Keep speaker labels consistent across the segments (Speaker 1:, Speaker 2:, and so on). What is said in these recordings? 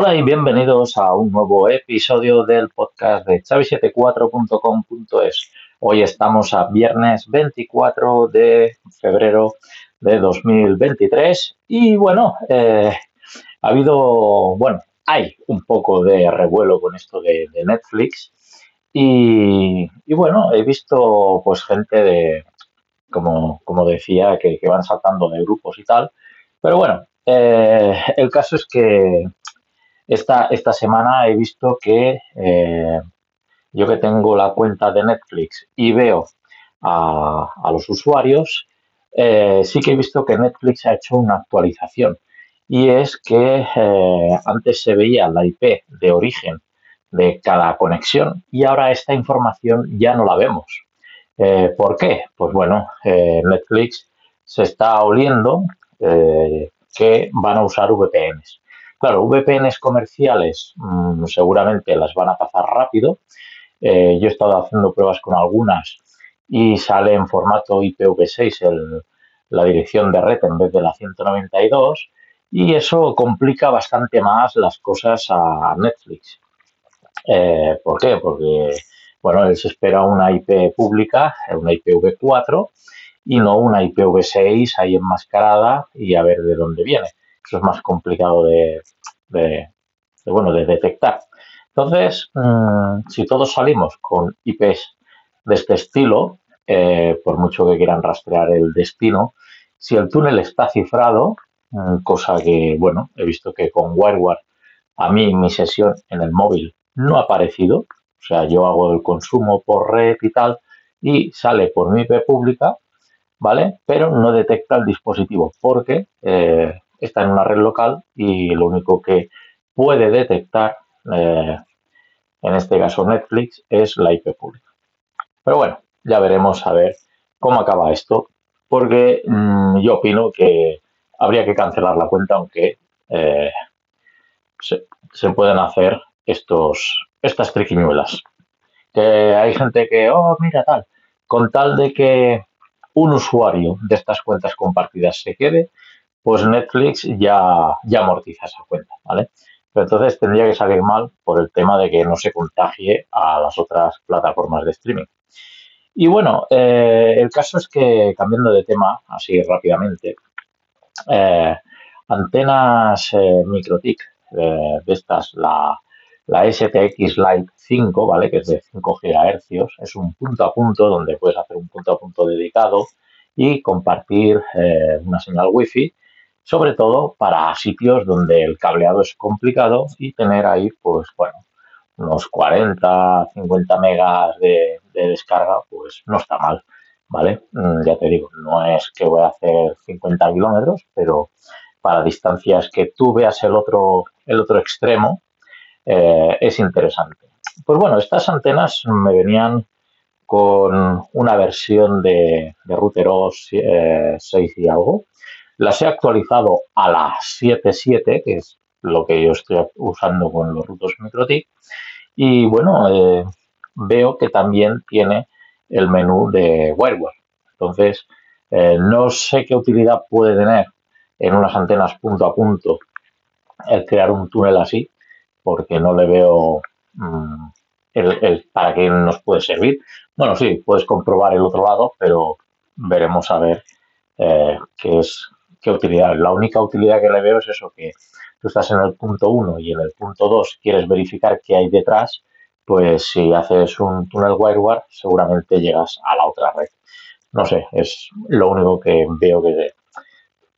Speaker 1: Hola y bienvenidos a un nuevo episodio del podcast de chavi74.com.es. Hoy estamos a viernes 24 de febrero de 2023 y bueno, eh, ha habido, bueno, hay un poco de revuelo con esto de, Netflix y, bueno, he visto pues gente de, como, como decía, que, van saltando de grupos y tal, pero bueno, eh, el caso es que esta, esta semana he visto que eh, yo que tengo la cuenta de Netflix y veo a, los usuarios, eh, sí que he visto que Netflix ha hecho una actualización. Y es que eh, antes se veía la IP de origen de cada conexión y ahora esta información ya no la vemos. ¿Por qué? Pues bueno, Netflix se está oliendo que van a usar VPNs. Claro, VPNs comerciales mm, seguramente las van a pasar rápido. Eh, yo he estado haciendo pruebas con algunas y sale en formato IPv6 la dirección de red en vez de la 192 y eso complica bastante más las cosas a Netflix. Eh, ¿Por qué? Porque, bueno, él se espera una IP pública, una IPv4 y no una IPv6 ahí enmascarada y a ver de dónde viene es más complicado de, bueno, de detectar. Entonces, mm, si todos salimos con IPs de este estilo, eh, por mucho que quieran rastrear el destino, si el túnel está cifrado, mm, cosa que, bueno, he visto que con WireGuard a mí mi sesión en el móvil no ha aparecido, o sea, yo hago el consumo por red y tal, y sale por mi IP pública, ¿vale? Pero no detecta el dispositivo porque eh, está en una red local y lo único que puede detectar, eh, en este caso Netflix, es la IP pública. Pero bueno, ya veremos a ver cómo acaba esto, porque mm, yo opino que habría que cancelar la cuenta, aunque eh, se, pueden hacer estos, estas triquiñuelas. Que hay gente que, oh, mira tal, con tal de que un usuario de estas cuentas compartidas se quede, pues Netflix ya, ya amortiza esa cuenta, ¿vale? Pero entonces tendría que salir mal por el tema de que no se contagie a las otras plataformas de streaming. Y bueno, eh, el caso es que, cambiando de tema así rápidamente, eh, antenas eh, MikroTik de estas, la, la STX Lite 5, ¿vale? Que es de 5 GHz, es un punto a punto donde puedes hacer un punto a punto dedicado y compartir una señal Wi-Fi sobre todo para sitios donde el cableado es complicado y tener ahí, pues bueno, unos 40, 50 megas de, descarga, pues no está mal, ¿vale? Mm, ya te digo, no es que voy a hacer 50 kilómetros, pero para distancias que tú veas el otro, el otro extremo, eh, es interesante. Pues bueno, estas antenas me venían con una versión de, de router OS 6 eh, y algo, las he actualizado a la 7.7, que es lo que yo estoy usando con los rutos MikroTik. Y bueno, eh, veo que también tiene el menú de WireGuard. Entonces, eh, no sé qué utilidad puede tener en unas antenas punto a punto el crear un túnel así, porque no le veo mm, el, para qué nos puede servir. Bueno, sí, puedes comprobar el otro lado, pero veremos a ver eh, qué es utilidad. La única utilidad que le veo es eso, que tú estás en el punto 1 y en el punto 2 quieres verificar qué hay detrás, pues si haces un túnel WireGuard seguramente llegas a la otra red. No sé, es lo único que veo que,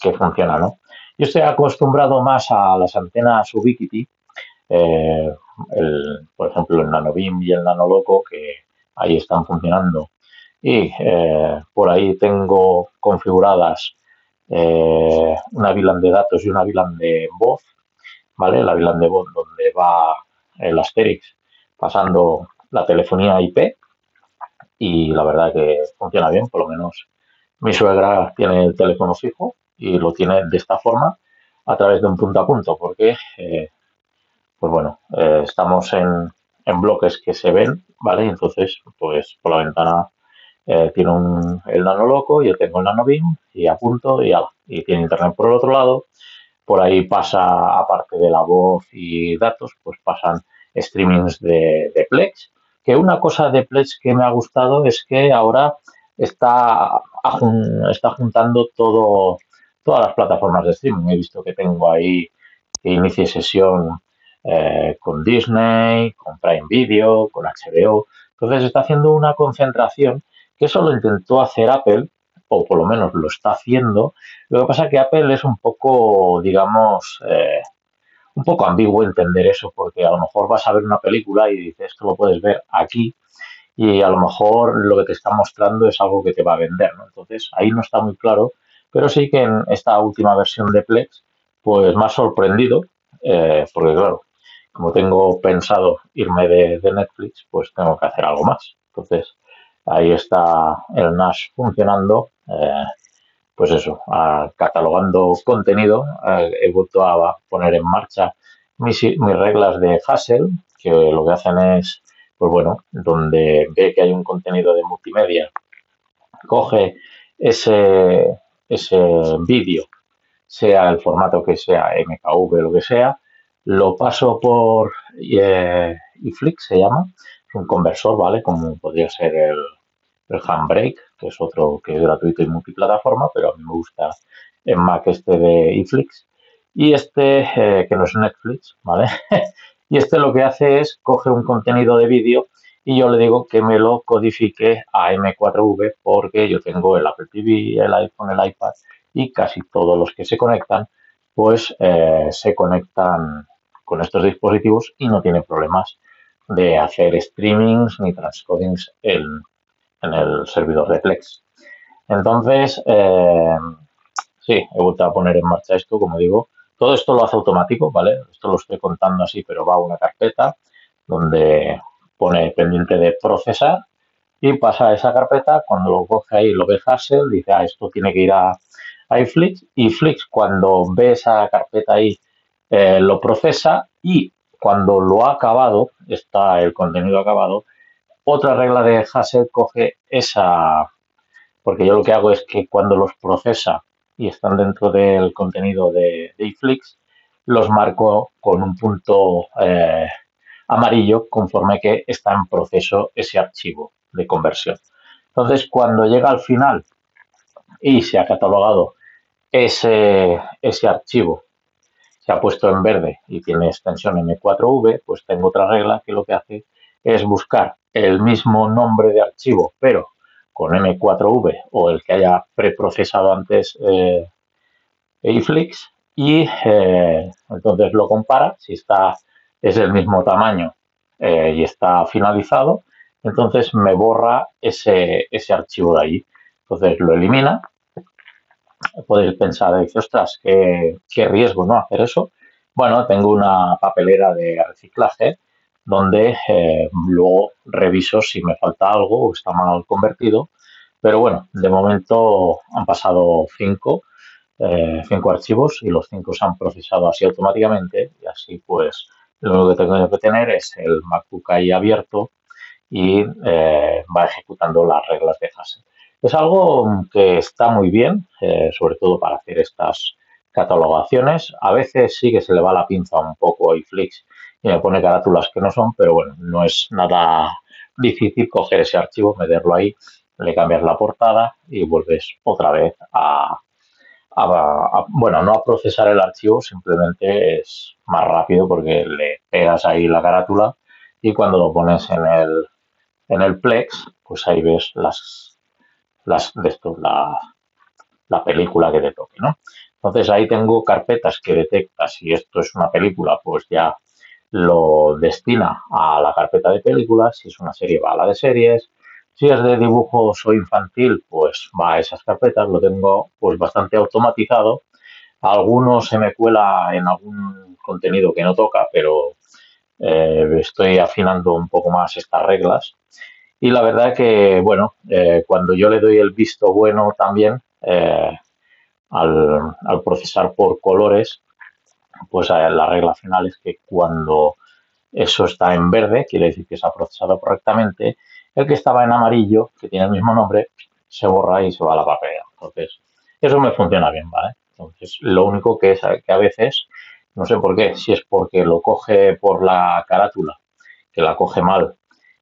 Speaker 1: que funciona, ¿no? Yo estoy acostumbrado más a las antenas Ubiquiti, eh, por ejemplo el NanoBeam y el NanoLoco, que ahí están funcionando. Y eh, por ahí tengo configuradas eh, una VLAN de datos y una VLAN de voz, ¿vale? La VLAN de voz donde va el Asterix pasando la telefonía IP y la verdad que funciona bien, por lo menos mi suegra tiene el teléfono fijo y lo tiene de esta forma a través de un punto a punto porque eh, pues bueno eh, estamos en, en, bloques que se ven vale entonces pues por la ventana eh, tiene un, el nano loco, yo tengo el nano beam y apunto y ala. Y tiene internet por el otro lado, por ahí pasa, aparte de la voz y datos, pues pasan streamings de, Plex. Que una cosa de Plex que me ha gustado es que ahora está, está juntando todo, todas las plataformas de streaming. He visto que tengo ahí que inicie sesión eh, con Disney, con Prime Video, con HBO. Entonces está haciendo una concentración que eso lo intentó hacer Apple, o por lo menos lo está haciendo. Lo que pasa es que Apple es un poco, digamos, eh, un poco ambiguo entender eso, porque a lo mejor vas a ver una película y dices, esto lo puedes ver aquí, y a lo mejor lo que te está mostrando es algo que te va a vender, ¿no? Entonces, ahí no está muy claro, pero sí que en esta última versión de Plex, pues ha sorprendido, eh, porque claro, como tengo pensado irme de, de Netflix, pues tengo que hacer algo más. Entonces, ahí está el NAS funcionando, eh, pues eso, catalogando contenido, eh, he vuelto a poner en marcha mis, reglas de Hassel, que lo que hacen es, pues bueno, donde ve que hay un contenido de multimedia, coge ese, ese vídeo, sea el formato que sea, MKV, lo que sea, lo paso por eh, iFlix, se llama, un conversor, ¿vale? Como podría ser el, el Handbrake, que es otro que es gratuito y multiplataforma, pero a mí me gusta en Mac este de iFlix. Y este, eh, que no es Netflix, ¿vale? y este lo que hace es coge un contenido de vídeo y yo le digo que me lo codifique a M4V porque yo tengo el Apple TV, el iPhone, el iPad y casi todos los que se conectan, pues eh, se conectan con estos dispositivos y no tiene problemas de hacer streamings ni transcodings en, en el servidor de Plex. Entonces, eh, sí, he vuelto a poner en marcha esto, como digo. Todo esto lo hace automático, ¿vale? Esto lo estoy contando así, pero va a una carpeta donde pone pendiente de procesar y pasa a esa carpeta. Cuando lo coge ahí, lo ve Hassel, dice, ah, esto tiene que ir a, iFlix. Y Flix, cuando ve esa carpeta ahí, eh, lo procesa y cuando lo ha acabado, está el contenido acabado, otra regla de Hassel coge esa, porque yo lo que hago es que cuando los procesa y están dentro del contenido de, de iFlix, los marco con un punto eh, amarillo conforme que está en proceso ese archivo de conversión. Entonces, cuando llega al final y se ha catalogado ese, ese archivo, se ha puesto en verde y tiene extensión M4V, pues tengo otra regla que lo que hace es buscar el mismo nombre de archivo, pero con M4V o el que haya preprocesado antes eh, y eh, entonces lo compara, si está es el mismo tamaño eh, y está finalizado, entonces me borra ese, ese archivo de ahí. Entonces lo elimina. Podéis pensar, dice, ostras, qué, qué riesgo no hacer eso. Bueno, tengo una papelera de reciclaje donde eh, luego reviso si me falta algo o está mal convertido. Pero bueno, de momento han pasado cinco, eh, cinco archivos y los cinco se han procesado así automáticamente y así pues lo único que tengo que tener es el MacBook ahí abierto y eh, va ejecutando las reglas de fase. Es algo que está muy bien, sobre todo para hacer estas catalogaciones. A veces sí que se le va la pinza un poco a iFlix me pone carátulas que no son, pero bueno, no es nada difícil coger ese archivo, meterlo ahí, le cambias la portada y vuelves otra vez a, bueno, no a procesar el archivo, simplemente es más rápido porque le pegas ahí la carátula y cuando lo pones en el, en el Plex, pues ahí ves las, las de esto, la, la película que te toque, ¿no? Entonces ahí tengo carpetas que detecta si esto es una película, pues ya lo destina a la carpeta de películas, si es una serie va a la de series, si es de dibujos o infantil, pues va a esas carpetas, lo tengo pues bastante automatizado. Algunos se me cuela en algún contenido que no toca, pero eh, estoy afinando un poco más estas reglas. Y la verdad que, bueno, eh, cuando yo le doy el visto bueno también eh, al procesar por colores, pues eh, la regla final es que cuando eso está en verde, quiere decir que se ha procesado correctamente, el que estaba en amarillo, que tiene el mismo nombre, se borra y se va a la papelera. Entonces, eso me funciona bien, ¿vale? Entonces, lo único que es que a veces, no sé por qué, si es porque lo coge por la carátula, que la coge mal,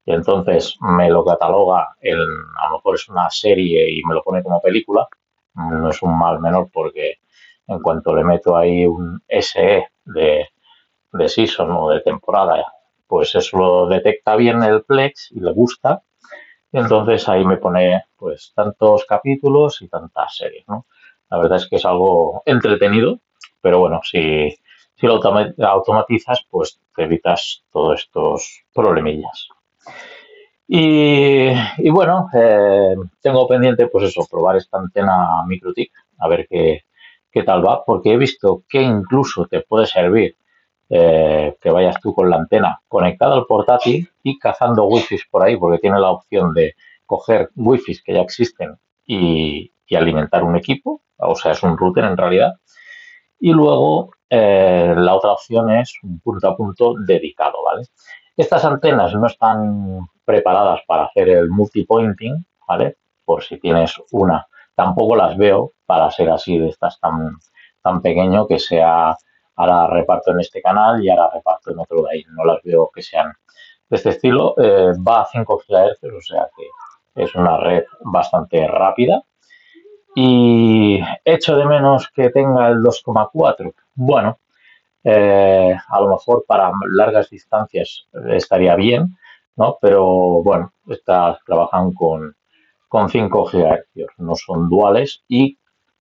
Speaker 1: y entonces me lo cataloga, en, a lo mejor es una serie y me lo pone como película, no es un mal menor porque en cuanto le meto ahí un SE de, de season o de temporada, pues eso lo detecta bien el Plex y le gusta. Y entonces ahí me pone pues tantos capítulos y tantas series, ¿no? La verdad es que es algo entretenido, pero bueno, si, si lo automatizas, pues te evitas todos estos problemillas. Y, bueno, eh, tengo pendiente, pues eso, probar esta antena MikroTik, a ver qué, qué tal va, porque he visto que incluso te puede servir eh, que vayas tú con la antena conectada al portátil y cazando wifi por ahí, porque tiene la opción de coger wifi que ya existen y, alimentar un equipo, o sea, es un router en realidad. Y luego eh, la otra opción es un punto a punto dedicado, ¿vale? Estas antenas no están preparadas para hacer el multipointing, ¿vale? Por si tienes una. Tampoco las veo para ser así de estas tan, tan pequeño que sea ahora reparto en este canal y ahora reparto en otro de ahí. No las veo que sean de este estilo. Eh, va a 5 GHz, o sea que es una red bastante rápida. Y echo de menos que tenga el 2,4. Bueno, eh, a lo mejor para largas distancias estaría bien, ¿no? Pero bueno, estas trabajan con, con 5 GHz, no son duales y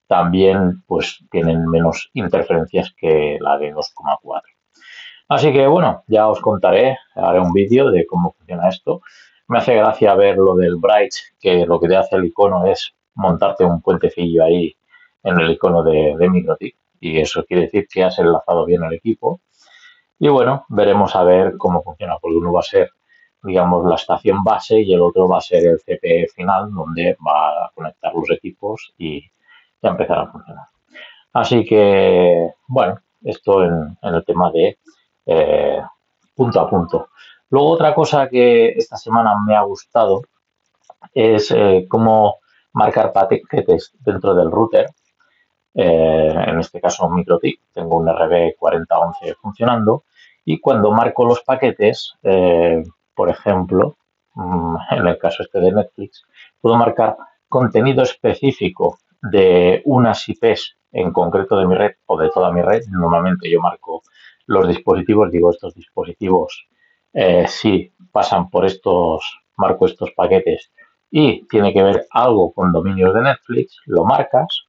Speaker 1: también pues tienen menos interferencias que la de 2,4. Así que bueno, ya os contaré, haré un vídeo de cómo funciona esto. Me hace gracia ver lo del Bright, que lo que te hace el icono es montarte un puentecillo ahí en el icono de, de y eso quiere decir que has enlazado bien el equipo. Y bueno, veremos a ver cómo funciona, porque uno va a ser, digamos, la estación base y el otro va a ser el CPE final, donde va a conectar los equipos y, ya empezar a funcionar. Así que, bueno, esto en, el tema de eh, punto a punto. Luego otra cosa que esta semana me ha gustado es eh, cómo marcar paquetes dentro del router. Eh, en este caso un tengo un RB4011 funcionando y cuando marco los paquetes, por ejemplo, mm, en el caso este de Netflix, puedo marcar contenido específico de unas IPs en concreto de mi red o de toda mi red. Normalmente yo marco los dispositivos, digo estos dispositivos eh, si pasan por estos, marco estos paquetes y tiene que ver algo con dominios de Netflix, lo marcas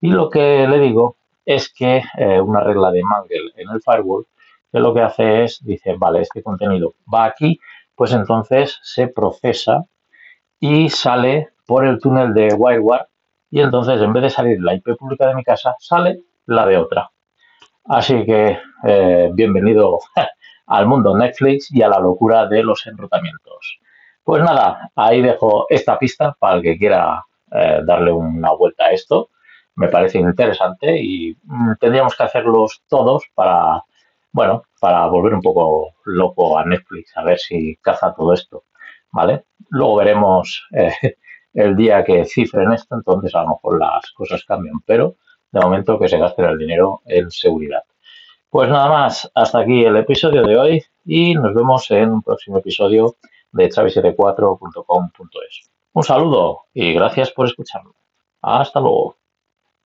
Speaker 1: y lo que le digo es que eh, una regla de Mangle en el firewall que lo que hace es, dice, vale, este contenido va aquí, pues entonces se procesa y sale por el túnel de WireGuard y entonces en vez de salir la IP pública de mi casa, sale la de otra. Así que eh, bienvenido al mundo Netflix y a la locura de los enrutamientos. Pues nada, ahí dejo esta pista para el que quiera eh, darle una vuelta a esto. Me parece interesante y mm, tendríamos que hacerlos todos para, bueno, para volver un poco loco a Netflix, a ver si caza todo esto. ¿Vale? Luego veremos eh, el día que cifren esto, entonces a lo mejor las cosas cambian, pero de momento que se gasten el dinero en seguridad. Pues nada más, hasta aquí el episodio de hoy y nos vemos en un próximo episodio de chavi74.com.es. Un saludo y gracias por escucharme. Hasta luego.